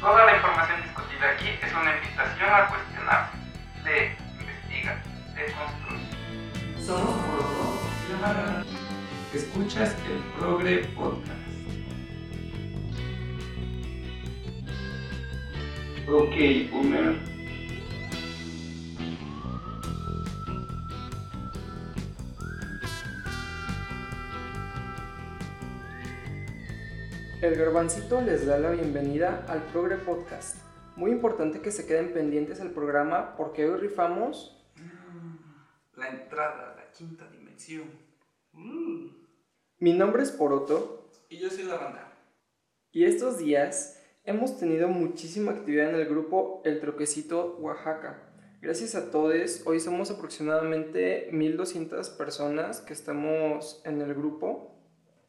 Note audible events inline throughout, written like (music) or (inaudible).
Toda la información discutida aquí es una invitación a cuestionarse, lee, investiga, deconstruye. Somos y Escuchas el Progre Podcast. Ok, Boomer. El garbancito les da la bienvenida al Progre Podcast. Muy importante que se queden pendientes al programa porque hoy rifamos mm, la entrada a la quinta dimensión. Mm. Mi nombre es Poroto. Y yo soy la banda. Y estos días hemos tenido muchísima actividad en el grupo El Troquecito Oaxaca. Gracias a todos, hoy somos aproximadamente 1200 personas que estamos en el grupo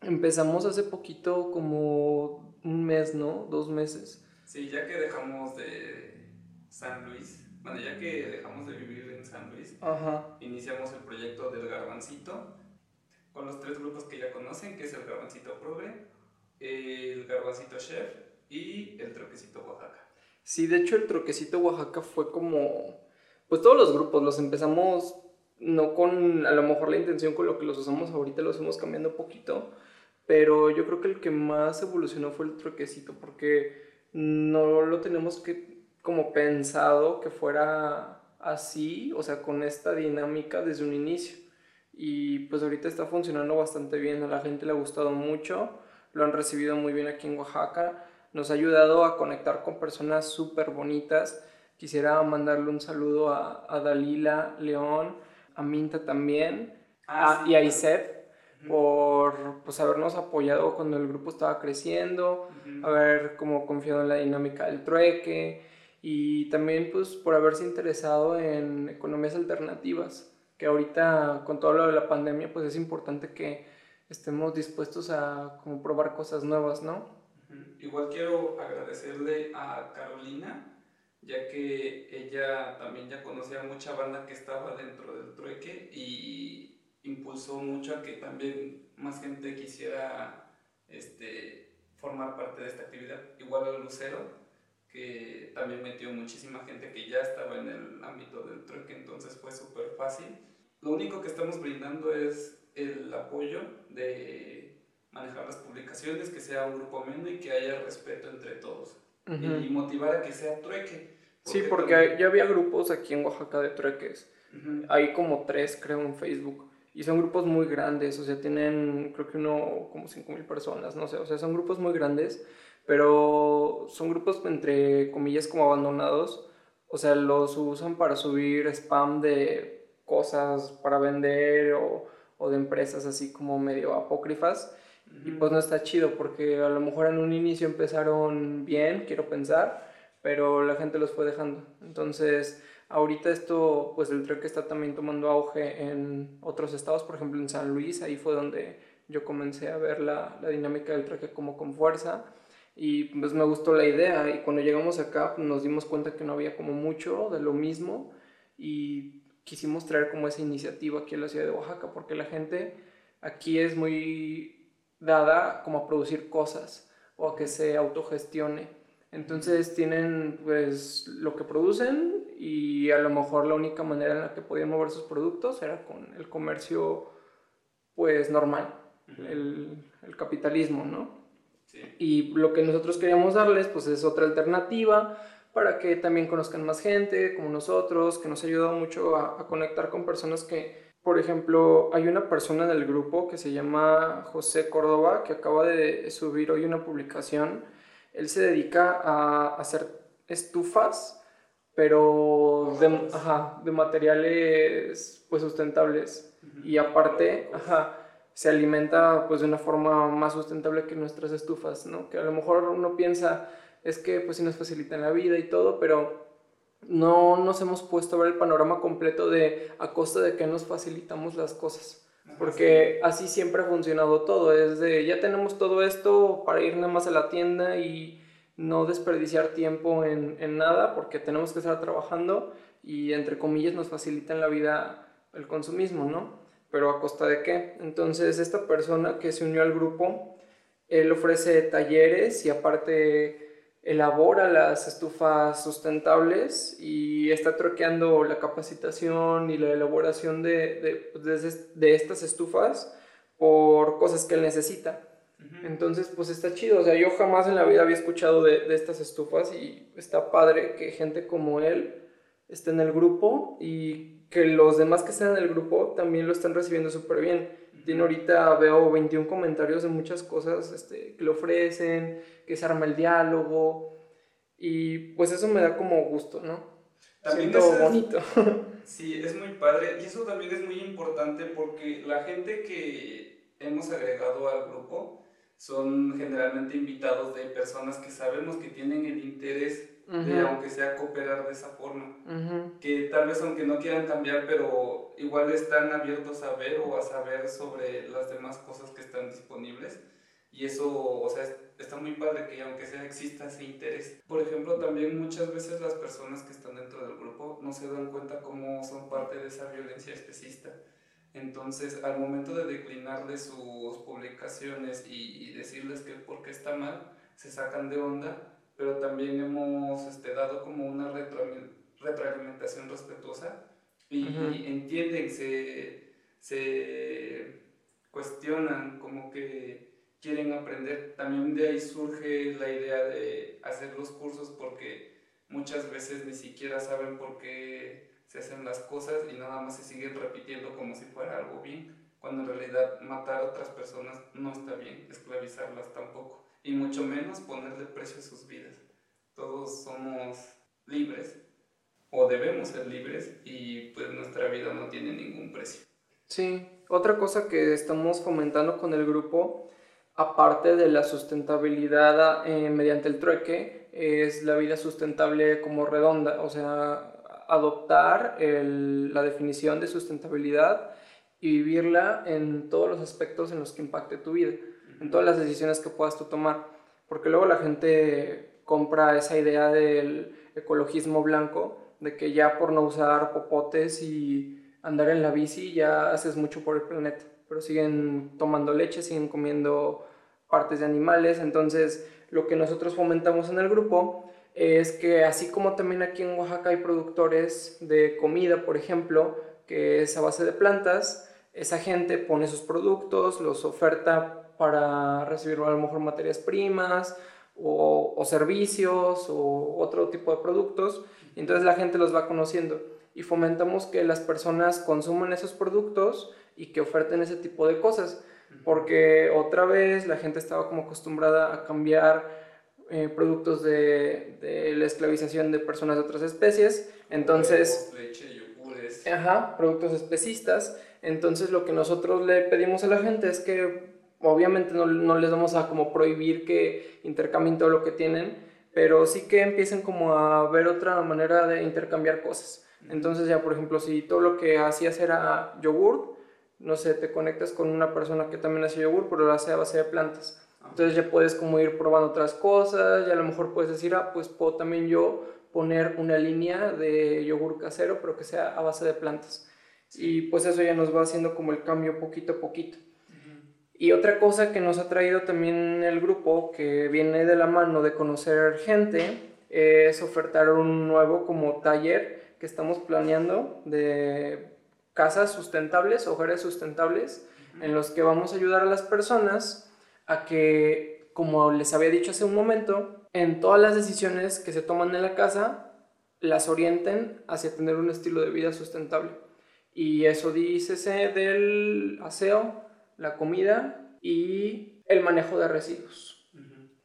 Empezamos hace poquito, como un mes, ¿no? Dos meses. Sí, ya que dejamos de San Luis, bueno, ya que dejamos de vivir en San Luis, iniciamos el proyecto del Garbancito con los tres grupos que ya conocen, que es el Garbancito Progre, el Garbancito Chef y el Troquecito Oaxaca. Sí, de hecho el Troquecito Oaxaca fue como, pues todos los grupos los empezamos no con a lo mejor la intención con lo que los usamos ahorita, los hemos cambiando poquito, pero yo creo que el que más evolucionó fue el troquecito porque no lo tenemos que como pensado que fuera así, o sea, con esta dinámica desde un inicio. Y pues ahorita está funcionando bastante bien, a la gente le ha gustado mucho, lo han recibido muy bien aquí en Oaxaca, nos ha ayudado a conectar con personas súper bonitas. Quisiera mandarle un saludo a, a Dalila León, a Minta también, ah, y a Por pues, habernos apoyado cuando el grupo estaba creciendo, haber como confiado en la dinámica del trueque y también pues por haberse interesado en economías alternativas, que ahorita con todo lo de la pandemia pues es importante que estemos dispuestos a como probar cosas nuevas, ¿no? Igual quiero agradecerle a Carolina, ya que ella también ya conocía mucha banda que estaba dentro del trueque y impulsó mucho a que también más gente quisiera este, formar parte de esta actividad. Igual al Lucero, que también metió muchísima gente que ya estaba en el ámbito del trueque, entonces fue súper fácil. Lo único que estamos brindando es el apoyo de manejar las publicaciones, que sea un grupo ameno y que haya respeto entre todos. y, motivar a que sea trueque. sí, porque ya había grupos aquí en Oaxaca de trueques. Hay como tres, creo, en Facebook. Y son grupos muy grandes, o sea, tienen creo que uno como 5.000 personas, no sé, o sea, son grupos muy grandes, pero son grupos entre comillas como abandonados, o sea, los usan para subir spam de cosas para vender o, o de empresas así como medio apócrifas. Y pues no está chido porque a lo mejor en un inicio empezaron bien, quiero pensar, pero la gente los fue dejando. Entonces, Ahorita esto, pues el trueque está también tomando auge en otros estados, por ejemplo en San Luis, ahí fue donde yo comencé a ver la, la dinámica del trueque como con fuerza. Y pues me gustó la idea. Y cuando llegamos acá pues, nos dimos cuenta que no había como mucho de lo mismo. Y quisimos traer como esa iniciativa aquí en la ciudad de Oaxaca porque la gente aquí es muy dada como a producir cosas o a que se autogestione. Entonces tienen pues lo que producen y a lo mejor la única manera en la que podían mover sus productos era con el comercio pues normal, el, el, capitalismo, ¿no? Sí. Y lo que nosotros queríamos darles pues es otra alternativa para que también conozcan más gente como nosotros, que nos ha ayudado mucho a, a conectar con personas que, por ejemplo, hay una persona en el grupo que se llama José Córdoba que acaba de subir hoy una publicación. Él se dedica a hacer estufas pero de, ajá, de materiales pues sustentables. Y aparte ajá, se alimenta pues de una forma más sustentable que nuestras estufas, ¿no? Que a lo mejor uno piensa es que pues sí nos facilitan la vida y todo, pero no nos hemos puesto a ver el panorama completo de a costa de que nos facilitamos las cosas. Porque así siempre ha funcionado todo, es de ya tenemos todo esto para ir nada más a la tienda y no desperdiciar tiempo en, en, nada porque tenemos que estar trabajando y entre comillas nos facilitan la vida el consumismo, ¿no? Pero a costa de qué? Entonces esta persona que se unió al grupo, él ofrece talleres y aparte elabora las estufas sustentables y está troqueando la capacitación y la elaboración de, pues, de, estas estufas por cosas que él necesita. Entonces, pues está chido. O sea, yo jamás en la vida había escuchado de, de, estas estufas y está padre que gente como él esté en el grupo y que los demás que están en el grupo también lo están recibiendo súper bien. Tiene ahorita, veo 21 comentarios de muchas cosas este, que le ofrecen, que se arma el diálogo. Y pues eso me da como gusto, ¿no? También Siento bonito. (laughs) Sí, es muy padre. Y eso también es muy importante porque la gente que hemos agregado al grupo son generalmente invitados de personas que sabemos que tienen el interés de, aunque sea cooperar de esa forma. Que tal vez aunque no quieran cambiar, pero igual están abiertos a ver o a saber sobre las demás cosas que están disponibles. Y eso, o sea, está muy padre que aunque sea exista ese interés. Por ejemplo, también muchas veces las personas que están dentro del grupo no se dan cuenta cómo son parte de esa violencia especista. Entonces, al momento de declinarle sus publicaciones y, y decirles que por qué está mal, se sacan de onda pero también hemos este, dado como una retroalimentación respetuosa y, entienden, se, se cuestionan, como que quieren aprender. También de ahí surge la idea de hacer los cursos porque muchas veces ni siquiera saben por qué se hacen las cosas y nada más se siguen repitiendo como si fuera algo bien, cuando en realidad matar a otras personas no está bien, esclavizarlas tampoco y mucho menos ponerle precio a sus vidas. Todos somos libres o debemos ser libres y pues nuestra vida no tiene ningún precio. Sí, otra cosa que estamos fomentando con el grupo, aparte de la sustentabilidad eh, mediante el trueque, es la vida sustentable como redonda, o sea, adoptar la definición de sustentabilidad y vivirla en todos los aspectos en los que impacte tu vida en todas las decisiones que puedas tú tomar. Porque luego la gente compra esa idea del ecologismo blanco, de que ya por no usar popotes y andar en la bici ya haces mucho por el planeta. Pero siguen tomando leche, siguen comiendo partes de animales. Entonces, lo que nosotros fomentamos en el grupo es que así como también aquí en Oaxaca hay productores de comida, por ejemplo, que es a base de plantas, esa gente pone sus productos, los oferta para recibir a lo mejor materias primas o, servicios o otro tipo de productos. Entonces la gente los va conociendo y fomentamos que las personas consuman esos productos y que oferten ese tipo de cosas. Porque otra vez la gente estaba como acostumbrada a cambiar eh, productos de, de, la esclavización de personas de otras especies. Entonces... Leche, yogures. Ajá, productos especistas. Entonces lo que nosotros le pedimos a la gente es que obviamente no, no, les vamos a como prohibir que intercambien todo lo que tienen, pero sí que empiecen como a ver otra manera de intercambiar cosas. Entonces ya, por ejemplo, si todo lo que hacías era yogur, no sé, te conectas con una persona que también hace yogur, pero lo hace a base de plantas. Entonces ya puedes como ir probando otras cosas, ya a lo mejor puedes decir, ah, pues puedo también yo poner una línea de yogur casero, pero que sea a base de plantas. Y pues eso ya nos va haciendo como el cambio poquito a poquito. Y otra cosa que nos ha traído también el grupo, que viene de la mano de conocer gente, es ofertar un nuevo como taller que estamos planeando de casas sustentables, hogares sustentables, en los que vamos a ayudar a las personas a que, como les había dicho hace un momento, en todas las decisiones que se toman en la casa, las orienten hacia tener un estilo de vida sustentable. Y eso dice del aseo, la comida y el manejo de residuos,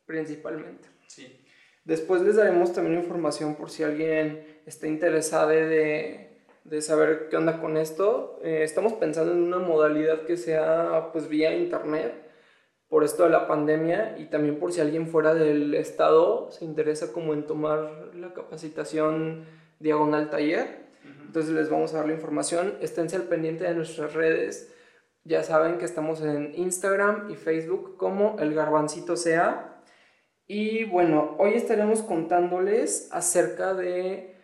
principalmente. Sí. Después les daremos también información por si alguien está interesado de, de saber qué onda con esto. Eh, estamos pensando en una modalidad que sea pues vía internet por esto de la pandemia y también por si alguien fuera del estado se interesa como en tomar la capacitación diagonal taller. Entonces les vamos a dar la información. Esténse al pendiente de nuestras redes ya saben que estamos en Instagram y Facebook como el garbancito sea. Y bueno, hoy estaremos contándoles acerca de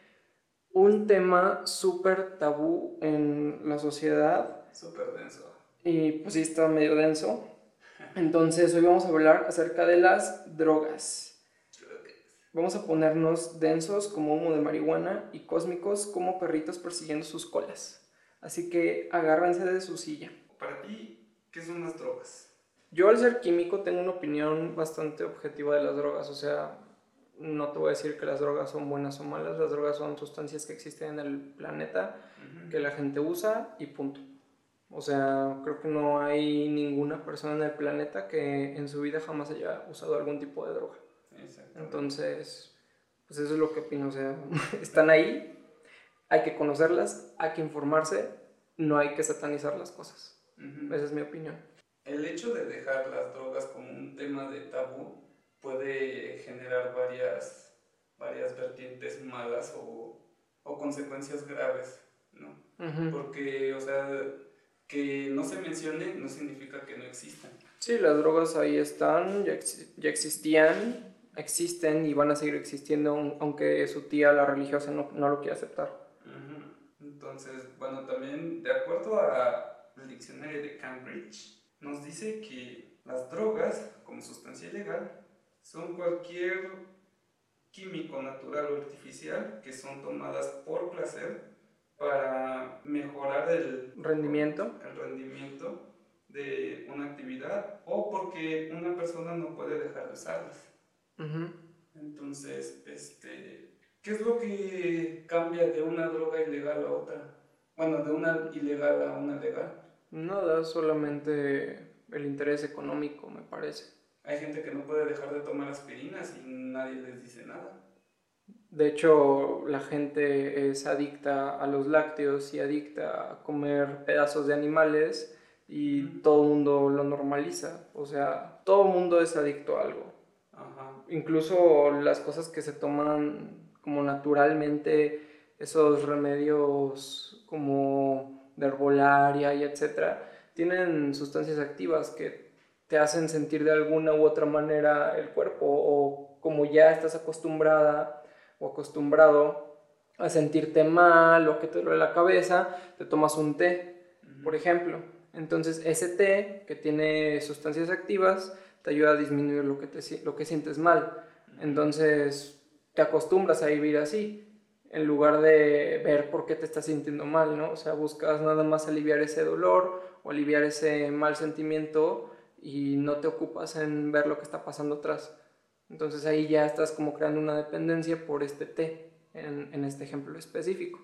un tema súper tabú en la sociedad. Súper denso. Y pues sí, está medio denso. Entonces hoy vamos a hablar acerca de las drogas. Vamos a ponernos densos como humo de marihuana y cósmicos como perritos persiguiendo sus colas. Así que agárrense de su silla. Para ti, ¿qué son las drogas? Yo al ser químico tengo una opinión bastante objetiva de las drogas, o sea, no te voy a decir que las drogas son buenas o malas, las drogas son sustancias que existen en el planeta, que la gente usa y punto. O sea, creo que no hay ninguna persona en el planeta que en su vida jamás haya usado algún tipo de droga. Entonces, pues eso es lo que opino. O sea, (laughs) están ahí, hay que conocerlas, hay que informarse, no hay que satanizar las cosas. Esa es mi opinión. El hecho de dejar las drogas como un tema de tabú puede generar varias, varias vertientes malas o, o consecuencias graves, ¿no? Porque, o sea, que no se mencione no significa que no existan. Sí, las drogas ahí están, ya, ya existían, existen y van a seguir existiendo aunque su tía, la religiosa, no, no lo quiera aceptar. Entonces, bueno, también de acuerdo al diccionario de Cambridge, nos dice que las drogas, como sustancia ilegal, son cualquier químico natural o artificial que son tomadas por placer para mejorar el rendimiento, el rendimiento de una actividad o porque una persona no puede dejar de usarlas. Entonces, este, ¿qué es lo que cambia de una droga ilegal a otra? Bueno, de una ilegal a una legal. Nada, solamente el interés económico, me parece. Hay gente que no puede dejar de tomar aspirinas y nadie les dice nada. De hecho, la gente es adicta a los lácteos y adicta a comer pedazos de animales y todo el mundo lo normaliza. O sea, todo el mundo es adicto a algo. Incluso las cosas que se toman como naturalmente, esos remedios como de herbolaria y etcétera, tienen sustancias activas que te hacen sentir de alguna u otra manera el cuerpo o como ya estás acostumbrada o acostumbrado a sentirte mal o que te duele la cabeza, te tomas un té, por ejemplo. Entonces ese té que tiene sustancias activas te ayuda a disminuir lo que, te, lo que sientes mal. Entonces te acostumbras a vivir así en lugar de ver por qué te estás sintiendo mal, ¿no? O sea, buscas nada más aliviar ese dolor o aliviar ese mal sentimiento y no te ocupas en ver lo que está pasando atrás. Entonces ahí ya estás como creando una dependencia por este té, en, en este ejemplo específico.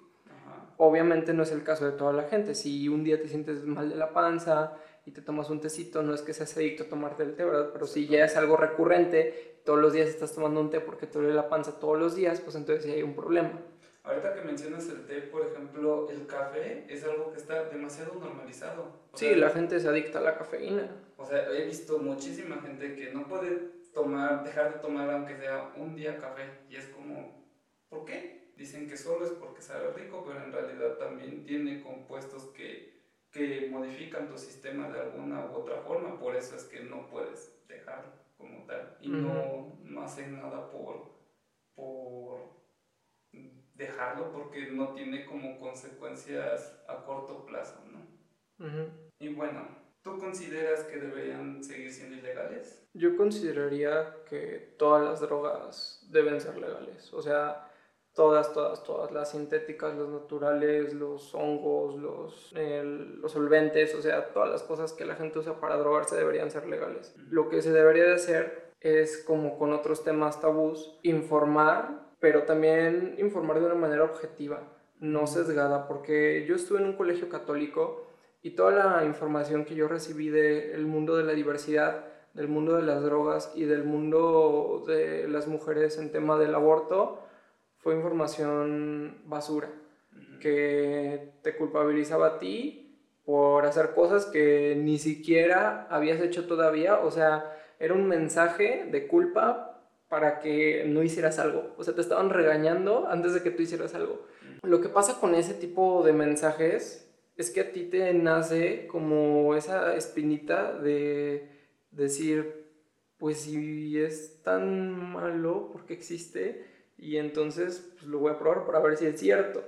Obviamente no es el caso de toda la gente. Si un día te sientes mal de la panza y te tomas un tecito, no es que seas adicto a tomarte el té, ¿verdad? Pero si ya es algo recurrente, todos los días estás tomando un té porque te duele la panza todos los días, pues entonces sí hay un problema. Ahorita que mencionas el té, por ejemplo, el café es algo que está demasiado normalizado. sí, la gente se adicta a la cafeína. O sea, he visto muchísima gente que no puede tomar, dejar de tomar aunque sea un día café. Y es como, ¿por qué? Dicen que solo es porque sabe rico, pero en realidad también tiene compuestos que, que modifican tu sistema de alguna u otra forma. Por eso es que no puedes dejarlo como tal. Y no, no hacen nada por, por dejarlo porque no tiene como consecuencias a corto plazo, ¿no? Y bueno, ¿tú consideras que deberían seguir siendo ilegales? Yo consideraría que todas las drogas deben ser legales, o sea, todas, todas, todas, las sintéticas, las naturales, los hongos, los, los solventes, o sea, todas las cosas que la gente usa para drogarse deberían ser legales. Lo que se debería de hacer es, como con otros temas tabús, informar pero también informar de una manera objetiva, no sesgada, porque yo estuve en un colegio católico y toda la información que yo recibí del mundo de la diversidad, del mundo de las drogas y del mundo de las mujeres en tema del aborto fue información basura, que te culpabilizaba a ti por hacer cosas que ni siquiera habías hecho todavía, o sea, era un mensaje de culpa para que no hicieras algo. O sea, te estaban regañando antes de que tú hicieras algo. Lo que pasa con ese tipo de mensajes es que a ti te nace como esa espinita de decir, pues si es tan malo, porque existe? Y entonces pues, lo voy a probar para ver si es cierto.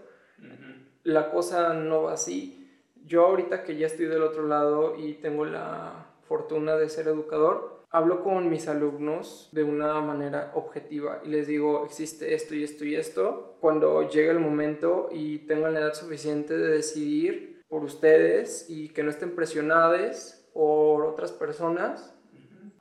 La cosa no va así. Yo ahorita que ya estoy del otro lado y tengo la fortuna de ser educador, hablo con mis alumnos de una manera objetiva y les digo, existe esto y esto y esto. Cuando llegue el momento y tengan la edad suficiente de decidir por ustedes y que no estén presionados por otras personas,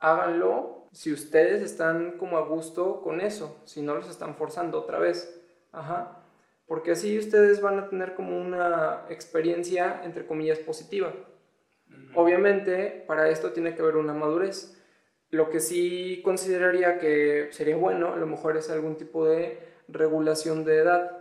háganlo si ustedes están como a gusto con eso, si no los están forzando otra vez. Ajá. Porque así ustedes van a tener como una experiencia, entre comillas, positiva. Obviamente, para esto tiene que haber una madurez. Lo que sí consideraría que sería bueno, a lo mejor es algún tipo de regulación de edad,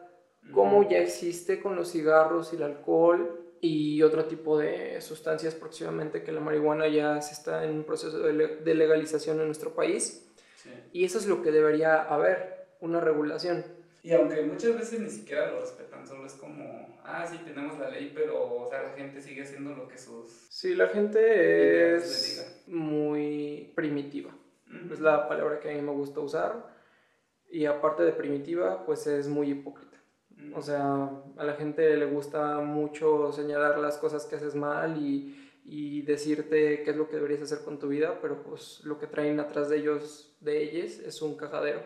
como ya existe con los cigarros y el alcohol y otro tipo de sustancias próximamente que la marihuana ya se está en un proceso de legalización en nuestro país. Y eso es lo que debería haber, una regulación. Y aunque muchas veces ni siquiera lo respetan, solo es como, ah, sí, tenemos la ley, pero, o sea, la gente sigue haciendo lo que sus... Sí, la gente es muy primitiva. Es la palabra que a mí me gusta usar. Y aparte de primitiva, pues es muy hipócrita. O sea, a la gente le gusta mucho señalar las cosas que haces mal y, y decirte qué es lo que deberías hacer con tu vida, pero pues lo que traen atrás de ellos, de ellos, es un cajadero.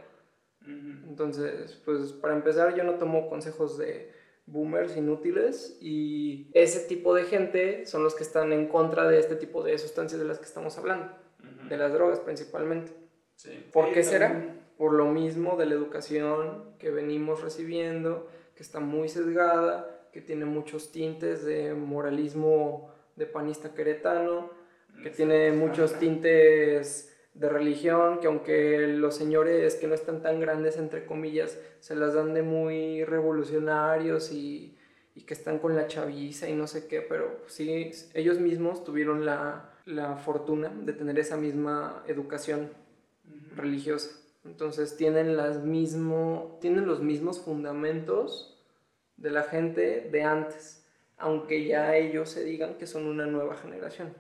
Entonces, pues para empezar, yo no tomo consejos de boomers inútiles y ese tipo de gente son los que están en contra de este tipo de sustancias de las que estamos hablando, de las drogas principalmente. ¿Por qué será? Por lo mismo de la educación que venimos recibiendo, que está muy sesgada, que tiene muchos tintes de moralismo de panista queretano, que tiene muchos tintes de religión, que aunque los señores que no están tan grandes, entre comillas, se las dan de muy revolucionarios y, y que están con la chaviza y no sé qué, pero sí, ellos mismos tuvieron la, la fortuna de tener esa misma educación religiosa. Entonces tienen, las mismo, tienen los mismos fundamentos de la gente de antes, aunque ya ellos se digan que son una nueva generación.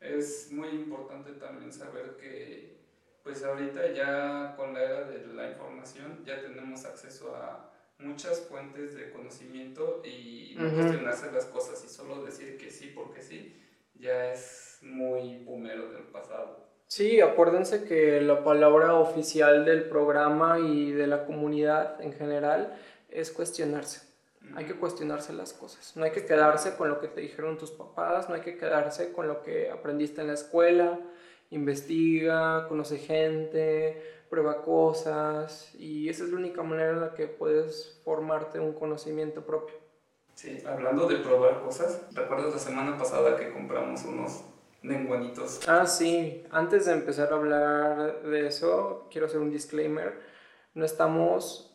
Es muy importante también saber que pues ahorita ya con la era de la información ya tenemos acceso a muchas fuentes de conocimiento y no cuestionarse las cosas y solo decir que sí porque sí ya es muy bumero del pasado. Sí, acuérdense que la palabra oficial del programa y de la comunidad en general es cuestionarse. Hay que cuestionarse las cosas. No hay que quedarse con lo que te dijeron tus papás, no hay que quedarse con lo que aprendiste en la escuela. Investiga, conoce gente, prueba cosas y esa es la única manera en la que puedes formarte un conocimiento propio. Sí, hablando de probar cosas, ¿recuerdas la semana pasada que compramos unos Ah, sí. Antes de empezar a hablar de eso, quiero hacer un disclaimer. No estamos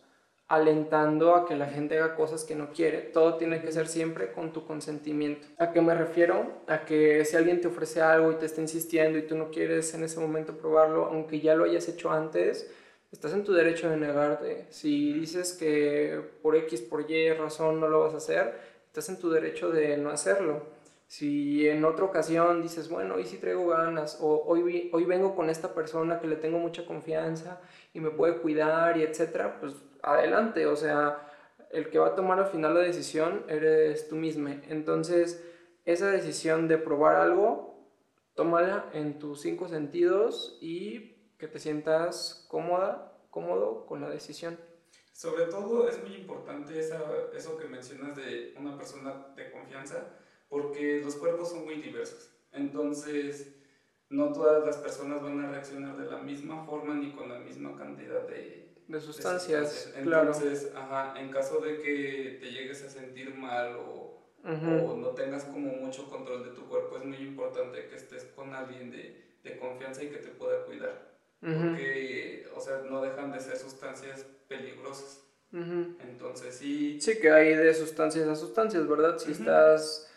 alentando a que la gente haga cosas que no quiere. Todo tiene que ser siempre con tu consentimiento. ¿A qué me refiero? A que si alguien te ofrece algo y te está insistiendo y tú no quieres en ese momento probarlo, aunque ya lo hayas hecho antes, estás en tu derecho de negarte. Si dices que por X, por Y razón no lo vas a hacer, estás en tu derecho de no hacerlo. Si en otra ocasión dices, bueno, hoy sí traigo ganas, o hoy, hoy vengo con esta persona que le tengo mucha confianza y me puede cuidar y etcétera, pues adelante, o sea, el que va a tomar al final la decisión eres tú mismo. Entonces, esa decisión de probar algo, tómala en tus cinco sentidos y que te sientas cómoda, cómodo con la decisión. Sobre todo es muy importante eso que mencionas de una persona de confianza, porque los cuerpos son muy diversos. Entonces, no todas las personas van a reaccionar de la misma forma ni con la misma cantidad de, de sustancias, Entonces, ajá, en caso de que te llegues a sentir mal o, o, no tengas como mucho control de tu cuerpo, es muy importante que estés con alguien de, de confianza y que te pueda cuidar. Porque, o sea, no dejan de ser sustancias peligrosas. Entonces, sí. Sí, que hay de sustancias a sustancias, ¿verdad? Si estás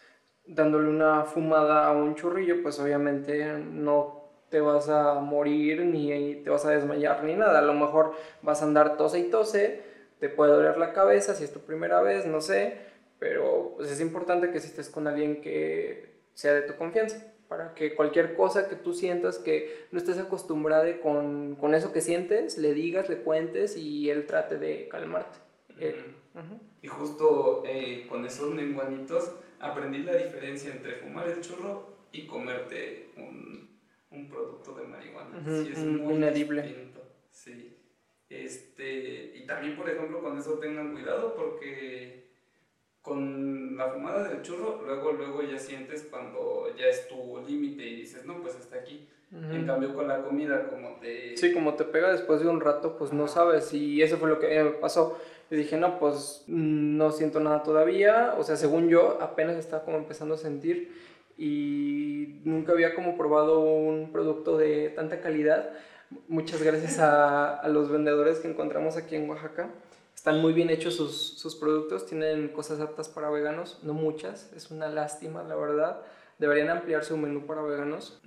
dándole una fumada a un churrillo, pues obviamente no te vas a morir ni te vas a desmayar ni nada. A lo mejor vas a andar tose y tose, te puede doler la cabeza si es tu primera vez, no sé, pero pues es importante que si estés con alguien que sea de tu confianza para que cualquier cosa que tú sientas que no estés acostumbrada con, con eso que sientes, le digas, le cuentes y él trate de calmarte. Y justo eh, con esos lenguanitos aprendí la diferencia entre fumar el churro y comerte un, un producto de marihuana. Ujú, sí, es un- muy inedible. distinto, Sí. Este, y también, por ejemplo, con eso tengan cuidado porque con la fumada del churro, luego, luego ya sientes cuando ya es tu límite y dices, no, pues hasta aquí. En Ujú. cambio, con la comida, como te... Sí, como te pega después de un rato, pues no sabes. Y eso fue lo que me pasó. Yo dije, no, pues mm, no siento nada todavía. O sea, según yo, apenas estaba como empezando a sentir. Y nunca había como probado un producto de tanta calidad. Muchas gracias a, a los vendedores que encontramos aquí en Oaxaca. Están muy bien hechos sus, sus productos. Tienen cosas aptas para veganos, no muchas. Es una lástima, la verdad. Deberían ampliar su menú para veganos.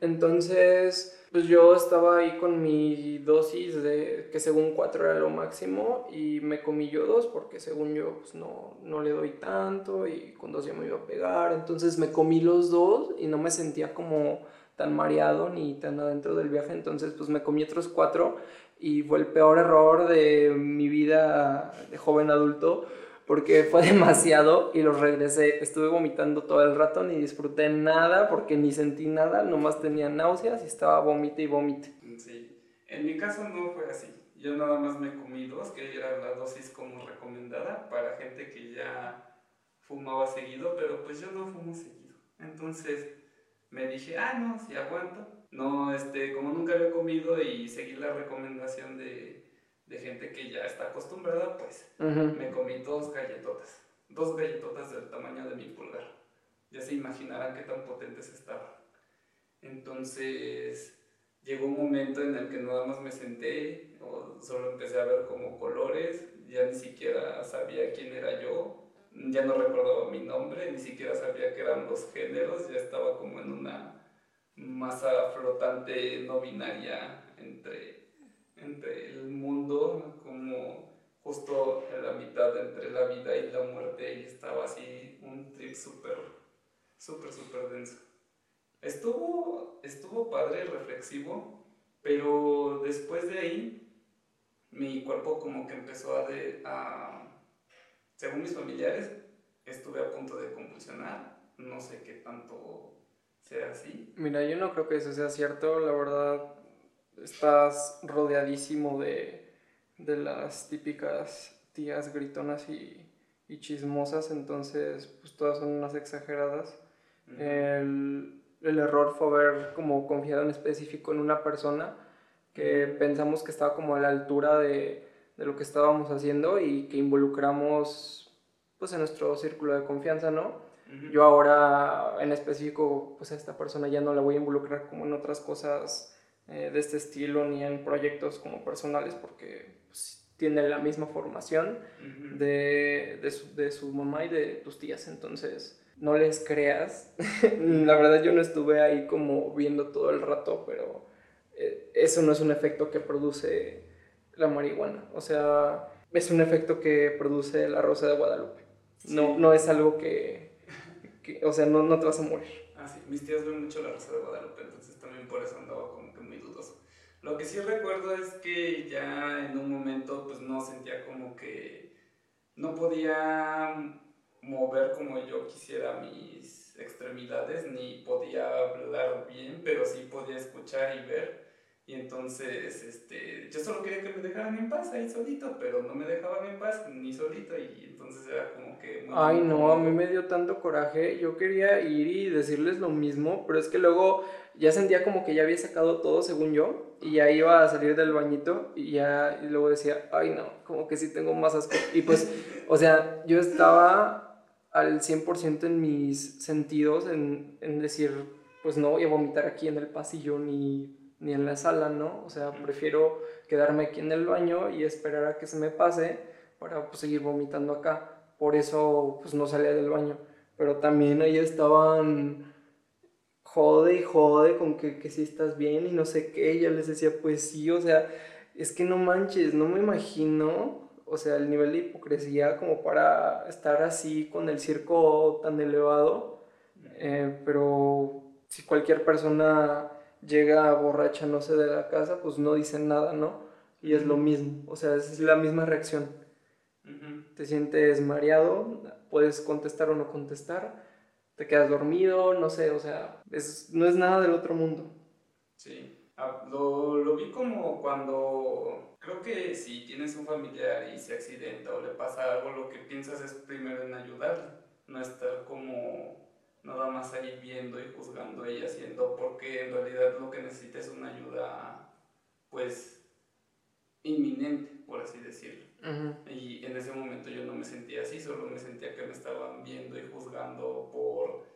Entonces, pues yo estaba ahí con mi dosis de que según 4 era lo máximo y me comí yo dos porque según yo pues no, no le doy tanto y con dos ya me iba a pegar. Entonces me comí los dos y no me sentía como tan mareado ni tan adentro del viaje. Entonces pues me comí otros cuatro y fue el peor error de mi vida de joven adulto porque fue (laughs) demasiado y los regresé. Estuve vomitando todo el rato, ni disfruté nada porque ni sentí nada, nomás tenía náuseas y estaba vomite y vomite. Sí. En mi caso no fue así. Yo nada más me comí dos, que era la dosis como recomendada para gente que ya fumaba seguido, pero pues yo no fumo seguido. Entonces me dije, ah, no, si aguanto. No, este, como nunca había comido y seguí la recomendación de, de gente que ya está acostumbrada, pues me comí dos galletotas. Dos galletotas del tamaño de mi pulgar. Ya se imaginarán qué tan potentes estaban. Entonces llegó un momento en el que nada más me senté, o solo empecé a ver como colores, ya ni siquiera sabía quién era yo, ya no recordaba mi nombre, ni siquiera sabía qué eran los géneros, ya estaba como en una masa flotante no binaria entre, entre el mundo, como justo en la mitad entre la vida y la muerte, y estaba así un trip súper, súper, súper denso. Estuvo, estuvo padre, reflexivo, pero después de ahí mi cuerpo como que empezó a, a según mis familiares, estuve a punto de convulsionar, no sé qué tanto sea así. Mira, yo no creo que eso sea cierto, la verdad. Estás rodeadísimo de, de las típicas tías gritonas y, y chismosas, entonces pues todas son unas exageradas. El, el error fue haber como confiado en específico en una persona que pensamos que estaba como a la altura de, de lo que estábamos haciendo y que involucramos pues en nuestro círculo de confianza, ¿no? Yo ahora en específico pues a esta persona ya no la voy a involucrar como en otras cosas eh, de este estilo ni en proyectos como personales porque pues, tiene la misma formación Ujú. de, de, su, de su mamá y de tus tías, entonces no les creas. (laughs) la verdad yo no estuve ahí como viendo todo el rato, pero eh, eso no es un efecto que produce la marihuana, o sea, es un efecto que produce la rosa de Guadalupe. No, Sí. no es algo que, que- o sea, no, no te vas a morir. Ah, sí, mis tías ven mucho la Rosa de Guadalupe, entonces también por eso andaba como. Lo que sí recuerdo es que ya en un momento pues no sentía como que no podía mover como yo quisiera mis extremidades, ni podía hablar bien, pero sí podía escuchar y ver. Y entonces, este, yo solo quería que me dejaran en paz ahí solito, pero no me dejaban en paz ni solito y entonces era como que... muy Ay, no, a mí me dio tanto coraje. Yo quería ir y decirles lo mismo, pero es que luego ya sentía como que ya había sacado todo, según yo, y ya iba a salir del bañito y ya y luego decía, ay, no, como que sí tengo más asco. Y pues, o sea, yo estaba al 100% en mis sentidos en, en decir, pues no voy a vomitar aquí en el pasillo ni, ni en la sala, ¿no? O sea, prefiero quedarme aquí en el baño y esperar a que se me pase para pues, seguir vomitando acá. Por eso pues no salía del baño. Pero también ahí estaban jode y jode con que, que si estás bien y no sé qué. Y yo les decía, pues sí, o sea, es que no manches, no me imagino, o sea, el nivel de hipocresía como para estar así con el circo tan elevado. Eh, pero si cualquier persona llega borracha, no sé, de la casa, pues no dicen nada, ¿no? Y es lo mismo, o sea, es la misma reacción. Te sientes mareado, puedes contestar o no contestar, te quedas dormido, no sé, o sea, es, no es nada del otro mundo. Sí, ah, lo, lo vi como cuando creo que si tienes un familiar y se accidenta o le pasa algo, lo que piensas es primero en ayudarle, no estar como nada más ahí viendo y juzgando y haciendo, porque en realidad lo que necesita es una ayuda, pues, inminente, por así decirlo. Y en ese momento yo no me sentía así, solo me sentía que me estaban viendo y juzgando por...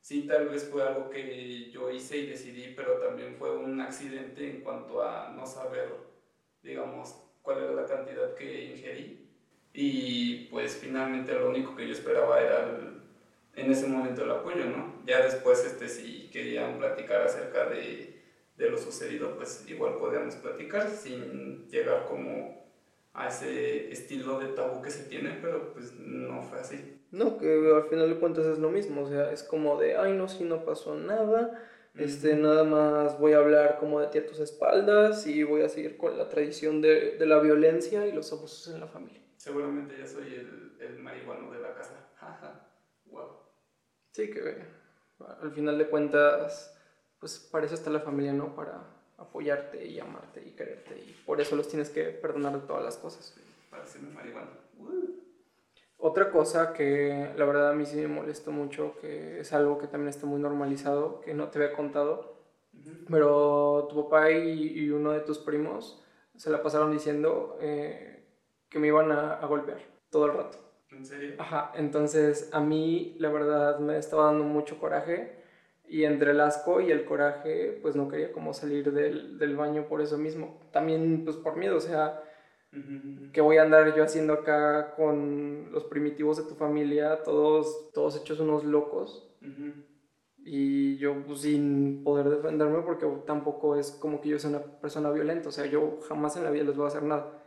Sí, tal vez fue algo que yo hice y decidí, pero también fue un accidente en cuanto a no saber, digamos, cuál era la cantidad que ingerí. Y pues finalmente lo único que yo esperaba era en ese momento el apoyo, ¿no? Ya después, este, si querían platicar acerca de, de lo sucedido, pues igual podíamos platicar sin llegar como a ese estilo de tabú que se tiene, pero pues no fue así. No, que al final de cuentas es lo mismo, o sea, es como de, ay, no, si no pasó nada, este, nada más voy a hablar como de ti a tus espaldas y voy a seguir con la tradición de, de la violencia y los abusos en la familia. Seguramente ya soy el, el marihuano de la casa. (laughs) wow. Sí, que al final de cuentas, pues para eso está la familia, ¿no? Para apoyarte y amarte y quererte y por eso los tienes que perdonar de todas las cosas. Parece marihuana. Otra cosa que la verdad a mí sí me molestó mucho, que es algo que también está muy normalizado, que no te había contado, pero tu papá y, uno de tus primos se la pasaron diciendo eh, que me iban a, a golpear todo el rato. ¿En serio? Ajá, entonces a mí la verdad me estaba dando mucho coraje y entre el asco y el coraje, pues no quería como salir del, del baño por eso mismo. También pues por miedo, o sea, que voy a andar yo haciendo acá con los primitivos de tu familia, todos, todos hechos unos locos. Y yo pues, sin poder defenderme porque tampoco es como que yo sea una persona violenta, o sea, yo jamás en la vida les voy a hacer nada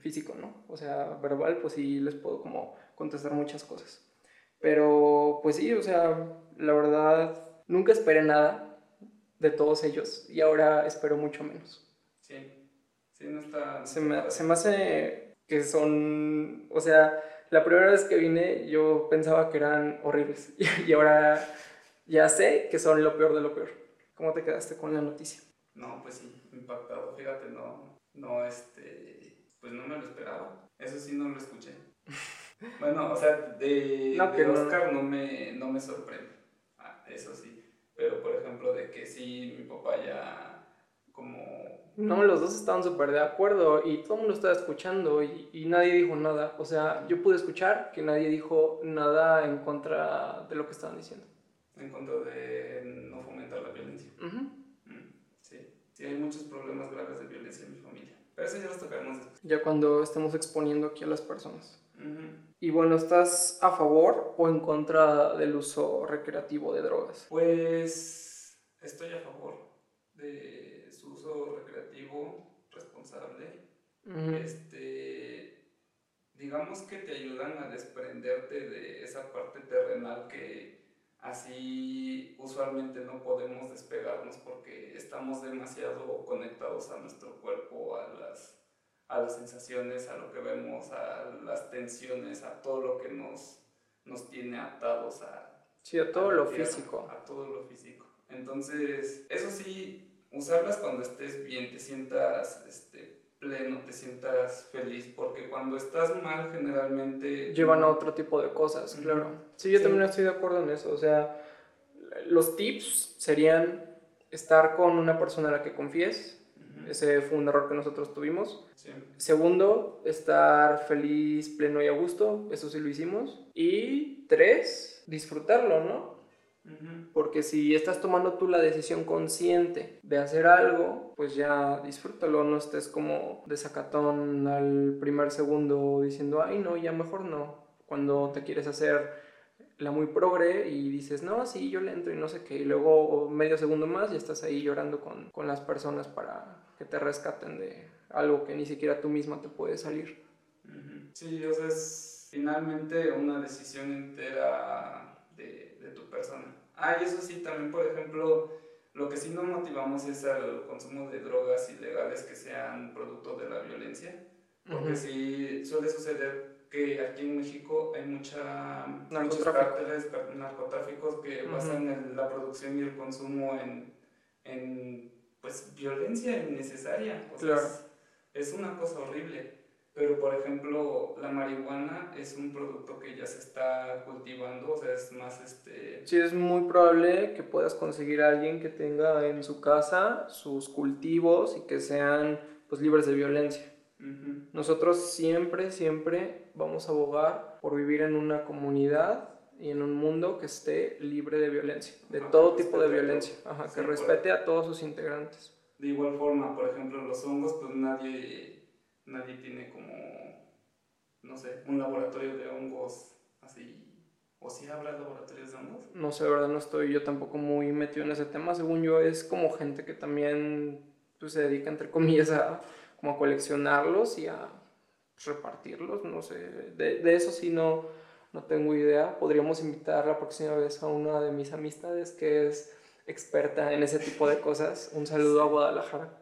físico, ¿no? O sea, verbal, pues sí les puedo como contestar muchas cosas. Pero pues sí, o sea, la verdad Nunca esperé nada de todos ellos y ahora espero mucho menos. Sí, sí, no está... se, me, se me hace que son, o sea, la primera vez que vine yo pensaba que eran horribles (laughs) y ahora ya sé que son lo peor de lo peor. ¿Cómo te quedaste con la noticia? No, pues sí, impactado. Fíjate, no, no, este, pues no me lo esperaba. Eso sí no lo escuché. (laughs) bueno, o sea, de, no, de Oscar no. me, no me sorprende. Ah, eso sí pero por ejemplo de que sí, mi papá ya como... No, los dos estaban súper de acuerdo y todo el mundo estaba escuchando y, y, nadie dijo nada. O sea, yo pude escuchar que nadie dijo nada en contra de lo que estaban diciendo. En contra de no fomentar la violencia. Mm, sí, sí, hay muchos problemas graves de violencia en mi familia. Pero eso ya los tocaremos después. Ya cuando estemos exponiendo aquí a las personas. Y bueno, ¿estás a favor o en contra del uso recreativo de drogas? Pues estoy a favor de su uso recreativo responsable. Este, digamos que te ayudan a desprenderte de esa parte terrenal que así usualmente no podemos despegarnos porque estamos demasiado conectados a nuestro cuerpo, a las a las sensaciones, a lo que vemos, a las tensiones, a todo lo que nos, nos tiene atados a... Sí, a todo lo físico. A todo lo físico. Entonces, eso sí, usarlas cuando estés bien, te sientas este, pleno, te sientas feliz, porque cuando estás mal generalmente... Llevan a otro tipo de cosas, claro. Sí, yo también estoy de acuerdo en eso. O sea, los tips serían estar con una persona a la que confíes, ese fue un error que nosotros tuvimos. Segundo, estar feliz, pleno y a gusto. Eso sí lo hicimos. Y tres, disfrutarlo, ¿no? Porque si estás tomando tú la decisión consciente de hacer algo, pues ya disfrútalo, no estés como de sacatón al primer segundo diciendo, ay no, ya mejor no. Cuando te quieres hacer la muy progre y dices, no, sí, yo le entro y no sé qué, y luego medio segundo más y estás ahí llorando con, con las personas para que te rescaten de algo que ni siquiera tú misma te puede salir. Sí, o sea, es finalmente una decisión entera de, de tu persona. Ah, y eso sí, también, por ejemplo, lo que sí no motivamos es el consumo de drogas ilegales que sean producto de la violencia, porque sí suele suceder que aquí en México hay mucha, muchos cárteles, narcotráficos que Ujú. basan el- la producción y el consumo en, en pues, violencia innecesaria. O sea, Claro. es, es una cosa horrible. Pero, por ejemplo, la marihuana es un producto que ya se está cultivando, o sea, es más este... Sí, es muy probable que puedas conseguir a alguien que tenga en su casa sus cultivos y que sean pues libres de violencia. ujú, Nosotros siempre, siempre vamos a abogar por vivir en una comunidad y en un mundo que esté libre de violencia, de Ajá, todo que tipo de violencia. Ajá, Sí, que por- respete a todos sus integrantes. De igual forma, por ejemplo, los hongos, pues nadie, nadie tiene como, no sé, un laboratorio de hongos así. ¿O si habrá laboratorios de hongos? No sé, de verdad no estoy yo tampoco muy metido en ese tema. Según yo es como gente que también pues, se dedica entre comillas a como a coleccionarlos y a repartirlos. No sé, de, de eso sí no, no tengo idea. Podríamos invitar la próxima vez a una de mis amistades que es experta en ese tipo de cosas. Un saludo a Guadalajara.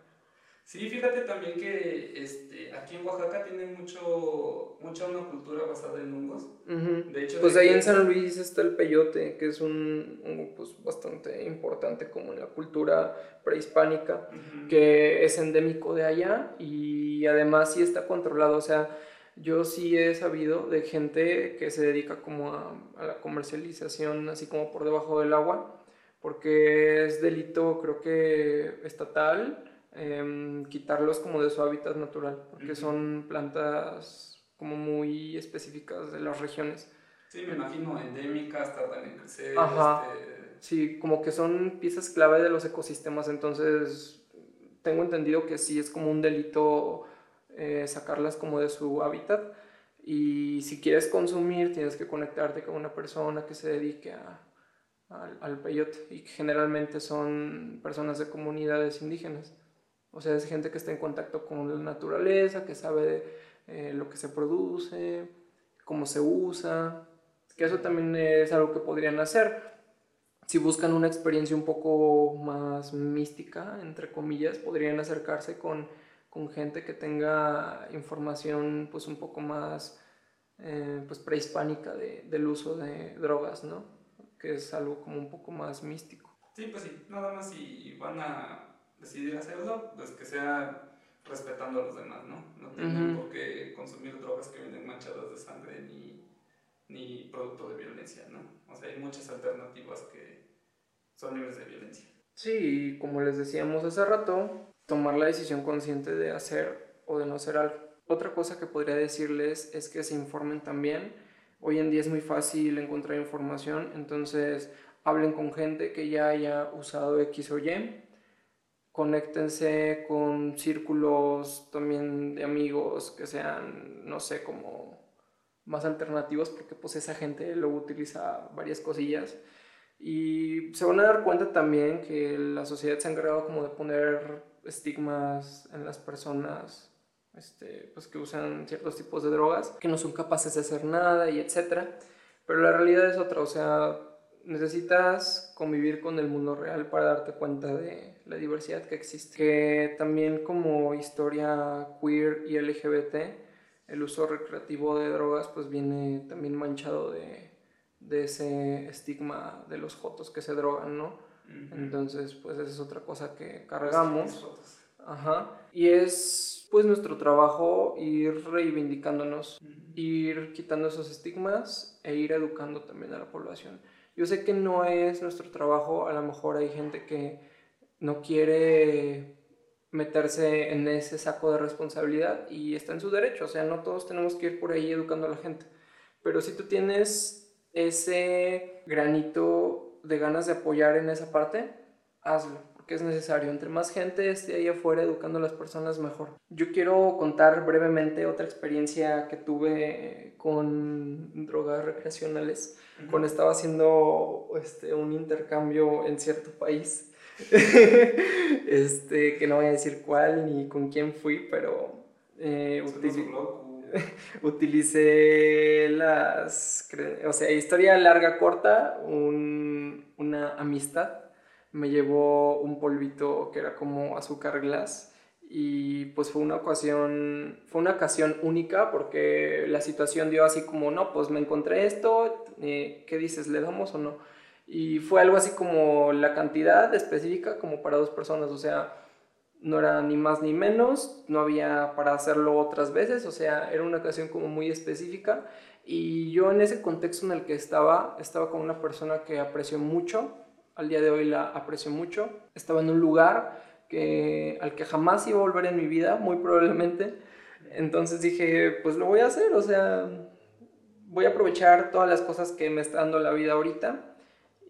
Sí, fíjate también que este, aquí en Oaxaca tienen mucho, mucha una cultura basada en hongos. Ujú. De hecho, Pues de ahí que- en San Luis está el peyote, que es un hongo pues, bastante importante como en la cultura prehispánica. Ujú. que es endémico de allá y además sí está controlado. O sea, yo sí he sabido de gente que se dedica como a, a la comercialización así como por debajo del agua, porque es delito creo que estatal em, quitarlos como de su hábitat natural, porque Ujú. son plantas como muy específicas de las regiones. Sí, me imagino endémicas, tardan en crecer. Ajá. este, Sí, como que son piezas clave de los ecosistemas, entonces tengo entendido que sí es como un delito eh, sacarlas como de su hábitat y si quieres consumir tienes que conectarte con una persona que se dedique a, al, al peyote y que generalmente son personas de comunidades indígenas. O sea, es gente que está en contacto con la naturaleza, que sabe eh, lo que se produce, cómo se usa, que eso también es algo que podrían hacer si buscan una experiencia un poco más mística, entre comillas, podrían acercarse con, con gente que tenga información pues un poco más eh, pues prehispánica de- del uso de drogas, ¿no? Que es algo como un poco más místico. Sí, pues sí, nada más si van a decidir hacerlo, pues que sea respetando a los demás, ¿no? No tienen Ujú. por qué consumir drogas que vienen manchadas de sangre ni, ni producto de violencia, ¿no? O sea, hay muchas alternativas que son libres de violencia. Sí, como les decíamos hace rato, tomar la decisión consciente de hacer o de no hacer algo. Otra cosa que podría decirles es que se informen también. Hoy en día es muy fácil encontrar información, entonces hablen con gente que ya haya usado X o Y. Conéctense con círculos también de amigos que sean, no sé, como más alternativos, porque pues esa gente luego utiliza varias cosillas. Y se van a dar cuenta también que la sociedad se ha encargado como de poner estigmas en las personas este, pues que usan ciertos tipos de drogas, que no son capaces de hacer nada y etcétera. Pero la realidad es otra, o sea, necesitas convivir con el mundo real para darte cuenta de la diversidad que existe. Que también como historia queer y LGBT, el uso recreativo de drogas pues viene también manchado de, de ese estigma de los jotos que se drogan, ¿no? Entonces, pues esa es otra cosa que cargamos. Ajá. Y es pues nuestro trabajo ir reivindicándonos, ir quitando esos estigmas e ir educando también a la población. Yo sé que no es nuestro trabajo, a lo mejor hay gente que no quiere meterse en ese saco de responsabilidad y está en su derecho, o sea, no todos tenemos que ir por ahí educando a la gente, pero si tú tienes ese granito de ganas de apoyar en esa parte, hazlo, porque es necesario. Entre más gente esté ahí afuera educando a las personas, mejor. Yo quiero contar brevemente otra experiencia que tuve con drogas recreacionales cuando estaba haciendo este, un intercambio en cierto país. (laughs) este, que no voy a decir cuál ni con quién fui, pero eh, utili- (laughs) utilicé las, o sea, historia larga, corta, un- una amistad me llevó un polvito que era como azúcar glass y pues fue una ocasión, fue una ocasión única porque la situación dio así como, no, pues me encontré esto, eh, ¿qué dices? ¿Le damos o no? Y fue algo así como la cantidad específica como para dos personas, o sea, no era ni más ni menos, no había para hacerlo otras veces, o sea, era una ocasión como muy específica. Y yo en ese contexto en el que estaba, estaba con una persona que aprecio mucho, al día de hoy la aprecio mucho, estaba en un lugar que, al que jamás iba a volver en mi vida, muy probablemente, entonces dije, pues lo voy a hacer, o sea, voy a aprovechar todas las cosas que me está dando la vida ahorita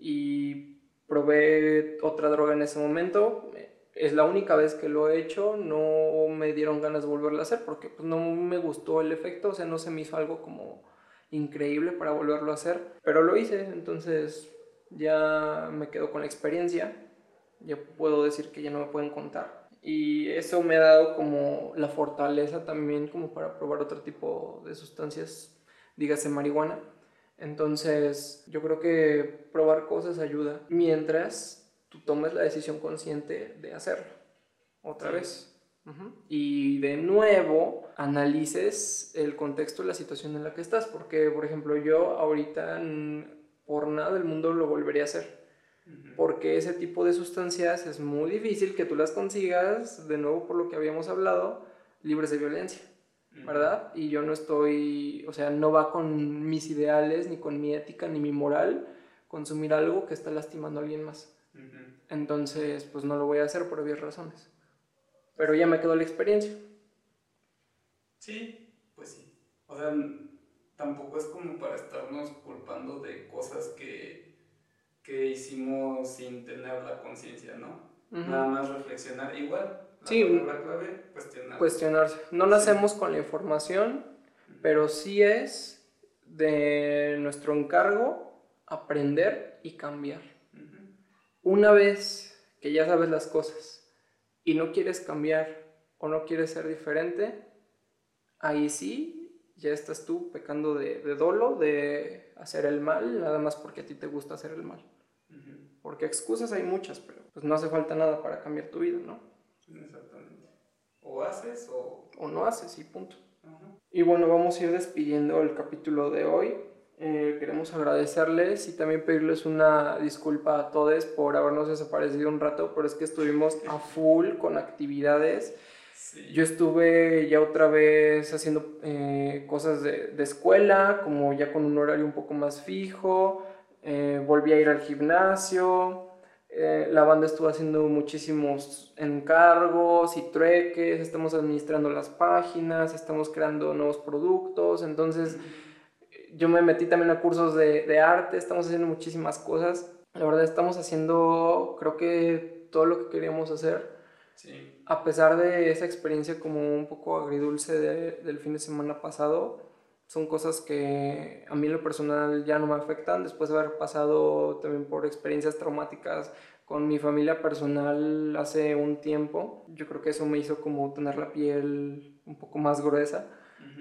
y probé otra droga en ese momento, es la única vez que lo he hecho, no me dieron ganas de volverlo a hacer porque pues, no me gustó el efecto, o sea, no se me hizo algo como increíble para volverlo a hacer, pero lo hice, entonces ya me quedo con la experiencia, ya puedo decir que ya no me pueden contar. Y eso me ha dado como la fortaleza también como para probar otro tipo de sustancias, dígase marihuana. Entonces yo creo que probar cosas ayuda mientras tú tomes la decisión consciente de hacerlo. Otra vez. Y de nuevo, analices el contexto de la situación en la que estás, porque, por ejemplo, yo ahorita por nada del mundo lo volvería a hacer, porque ese tipo de sustancias es muy difícil que tú las consigas, de nuevo por lo que habíamos hablado, libres de violencia, ¿verdad? Y yo no estoy, o sea, no va con mis ideales, ni con mi ética, ni mi moral, consumir algo que está lastimando a alguien más. Entonces, pues no lo voy a hacer por obvias razones. Pero ya me quedó la experiencia. Sí, pues sí. O sea, tampoco es como para estarnos culpando de cosas que, que hicimos sin tener la conciencia, ¿no? Nada más reflexionar igual. La sí, clave, cuestionar. cuestionarse. No nacemos con la información, pero sí es de nuestro encargo aprender y cambiar. Una vez que ya sabes las cosas, y no quieres cambiar o no quieres ser diferente, ahí sí, ya estás tú pecando de, dolo, de hacer el mal, nada más porque a ti te gusta hacer el mal. Porque excusas hay muchas, pero pues no hace falta nada para cambiar tu vida, ¿no? Exactamente. O haces o... O no haces y punto. Y bueno, vamos a ir despidiendo el capítulo de hoy. Eh, queremos agradecerles y también pedirles una disculpa a todos por habernos desaparecido un rato, pero es que estuvimos a (laughs) full con actividades. Yo estuve ya otra vez haciendo eh, cosas de, de, escuela, como ya con un horario un poco más fijo. Eh, volví a ir al gimnasio. La banda estuvo haciendo muchísimos encargos y trueques. Estamos administrando las páginas, estamos creando nuevos productos. Entonces yo me metí también a cursos de, de, arte, estamos haciendo muchísimas cosas. La verdad estamos haciendo, creo que todo lo que queríamos hacer. Sí. A pesar de esa experiencia como un poco agridulce del fin de semana pasado, son cosas que a mí en lo personal ya no me afectan. Después de haber pasado también por experiencias traumáticas con mi familia personal hace un tiempo, yo creo que eso me hizo como tener la piel un poco más gruesa.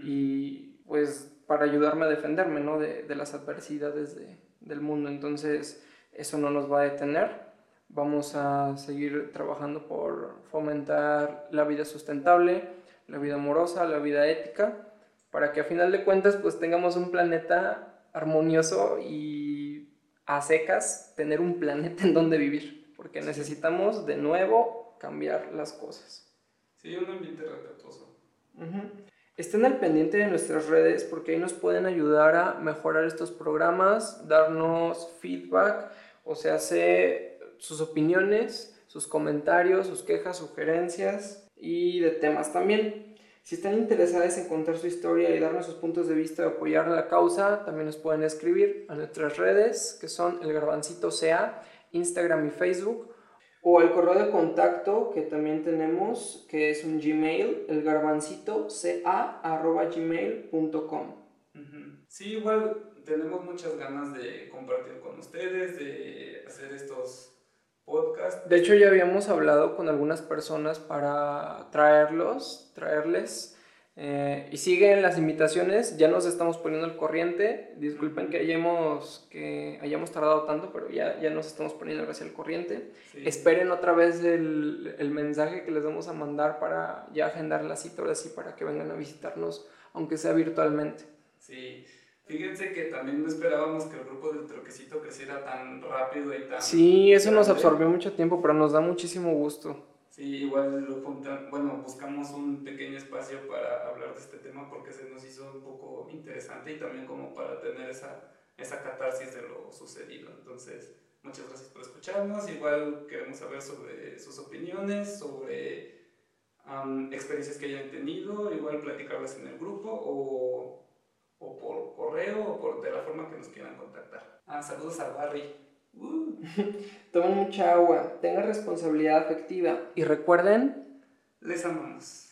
Y pues para ayudarme a defenderme ¿no? de, de las adversidades de, del mundo. Entonces, eso no nos va a detener. Vamos a seguir trabajando por fomentar la vida sustentable, la vida amorosa, la vida ética, para que a final de cuentas pues tengamos un planeta armonioso y a secas tener un planeta en donde vivir, porque necesitamos de nuevo cambiar las cosas. Sí, un ambiente respetuoso. Estén al pendiente de nuestras redes porque ahí nos pueden ayudar a mejorar estos programas, darnos feedback, o sea, hace sus opiniones, sus comentarios, sus quejas, sugerencias y de temas también. Si están interesados en contar su historia y darnos sus puntos de vista y apoyar la causa, también nos pueden escribir a nuestras redes, que son el garbancito CA, Instagram y Facebook, o el correo de contacto que también tenemos, que es un Gmail, el garbancito gmail.com. Sí, igual tenemos muchas ganas de compartir con ustedes, de hacer estos podcasts. De hecho, ya habíamos hablado con algunas personas para traerlos, traerles Eh, y siguen las invitaciones, ya nos estamos poniendo al corriente. Disculpen que hayamos, que hayamos tardado tanto, pero ya, ya nos estamos poniendo hacia el corriente. Esperen otra vez el, el, mensaje que les vamos a mandar para ya agendar la cita ahora sí para que vengan a visitarnos, aunque sea virtualmente. Sí, fíjense que también no esperábamos que el grupo del troquecito creciera tan rápido y tan. Sí, eso nos absorbió mucho tiempo, pero nos da muchísimo gusto. Sí, igual lo bueno, buscamos un pequeño espacio para hablar de este tema porque se nos hizo un poco interesante y también como para tener esa, esa catarsis de lo sucedido. Entonces, muchas gracias por escucharnos. Igual queremos saber sobre sus opiniones, sobre experiencias que hayan tenido, igual platicarlas en el grupo o, o por correo o por de la forma que nos quieran contactar. Ah, saludos a Barry. Uh. (laughs) Tomen mucha agua, tengan responsabilidad afectiva y recuerden, les amamos.